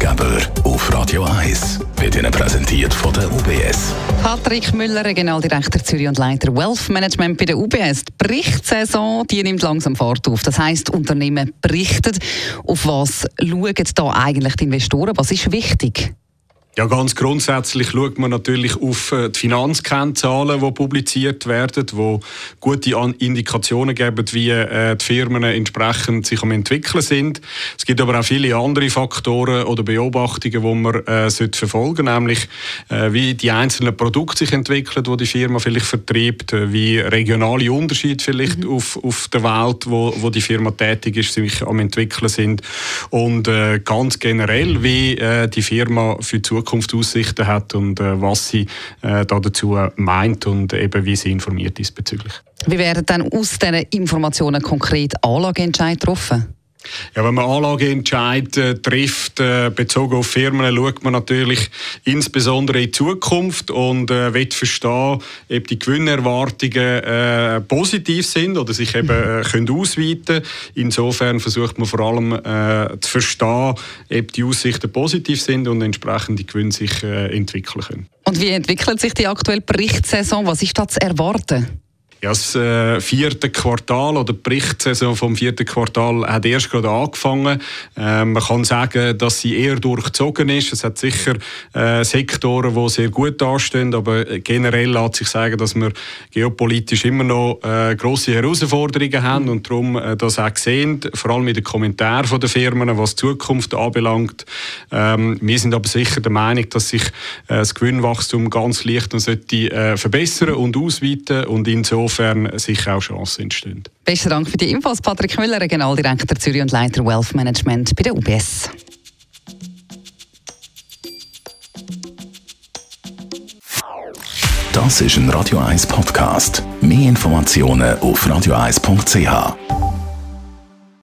Ratgeber auf Radio 1 wird Ihnen präsentiert von der UBS. Patrick Müller, Regionaldirektor Zürich und Leiter Wealth Management bei der UBS. Die Berichtssaison die nimmt langsam Fahrt auf. Das heisst, Unternehmen berichten. Auf was schauen da eigentlich die Investoren? Was ist wichtig? Ja, ganz grundsätzlich schaut man natürlich auf äh, die Finanzkennzahlen, die publiziert werden, die gute Indikationen geben, wie äh, die Firmen entsprechend sich am entwickeln sind. Es gibt aber auch viele andere Faktoren oder Beobachtungen, die man äh, sollte verfolgen nämlich äh, wie die einzelnen Produkte sich entwickeln, die die Firma vielleicht vertreibt, äh, wie regionale Unterschiede vielleicht mhm. auf, auf der Welt, wo, wo die Firma tätig ist, sich am entwickeln sind und äh, ganz generell, wie die Firma für die Zukunft Zukunftsaussichten hat und äh, was sie äh, da dazu meint und eben wie sie informiert diesbezüglich. Wie werden dann aus diesen Informationen konkret Anlageentscheid getroffen? Ja, wenn man Anlageentscheide äh, trifft, äh, bezogen auf Firmen, schaut man natürlich insbesondere in die Zukunft und äh, will verstehen, ob die Gewinnerwartungen äh, positiv sind oder sich eben äh, können ausweiten Insofern versucht man vor allem äh, zu verstehen, ob die Aussichten positiv sind und entsprechend die Gewinne sich äh, entwickeln können. Und wie entwickelt sich die aktuelle Berichtssaison? Was ist da zu erwarten? Ja, das äh, vierte Quartal oder die Berichtssaison vom vierten Quartal hat erst gerade angefangen. Äh, man kann sagen, dass sie eher durchzogen ist. Es hat sicher äh, Sektoren, die sehr gut dastehen, aber generell lässt sich sagen, dass wir geopolitisch immer noch äh, grosse Herausforderungen haben und darum äh, das auch sehen, vor allem mit den Kommentaren der Firmen, was die Zukunft anbelangt. Ähm, wir sind aber sicher der Meinung, dass sich äh, das Gewinnwachstum ganz leicht und sollte, äh, verbessern und ausweiten und insofern insofern sicher auch Chancen entstehen. Besten Dank für die Infos, Patrick Müller, Regionaldirektor Zürich und Leiter Wealth Management bei der UBS. Das ist ein Radio 1 Podcast. Mehr Informationen auf radio1.ch.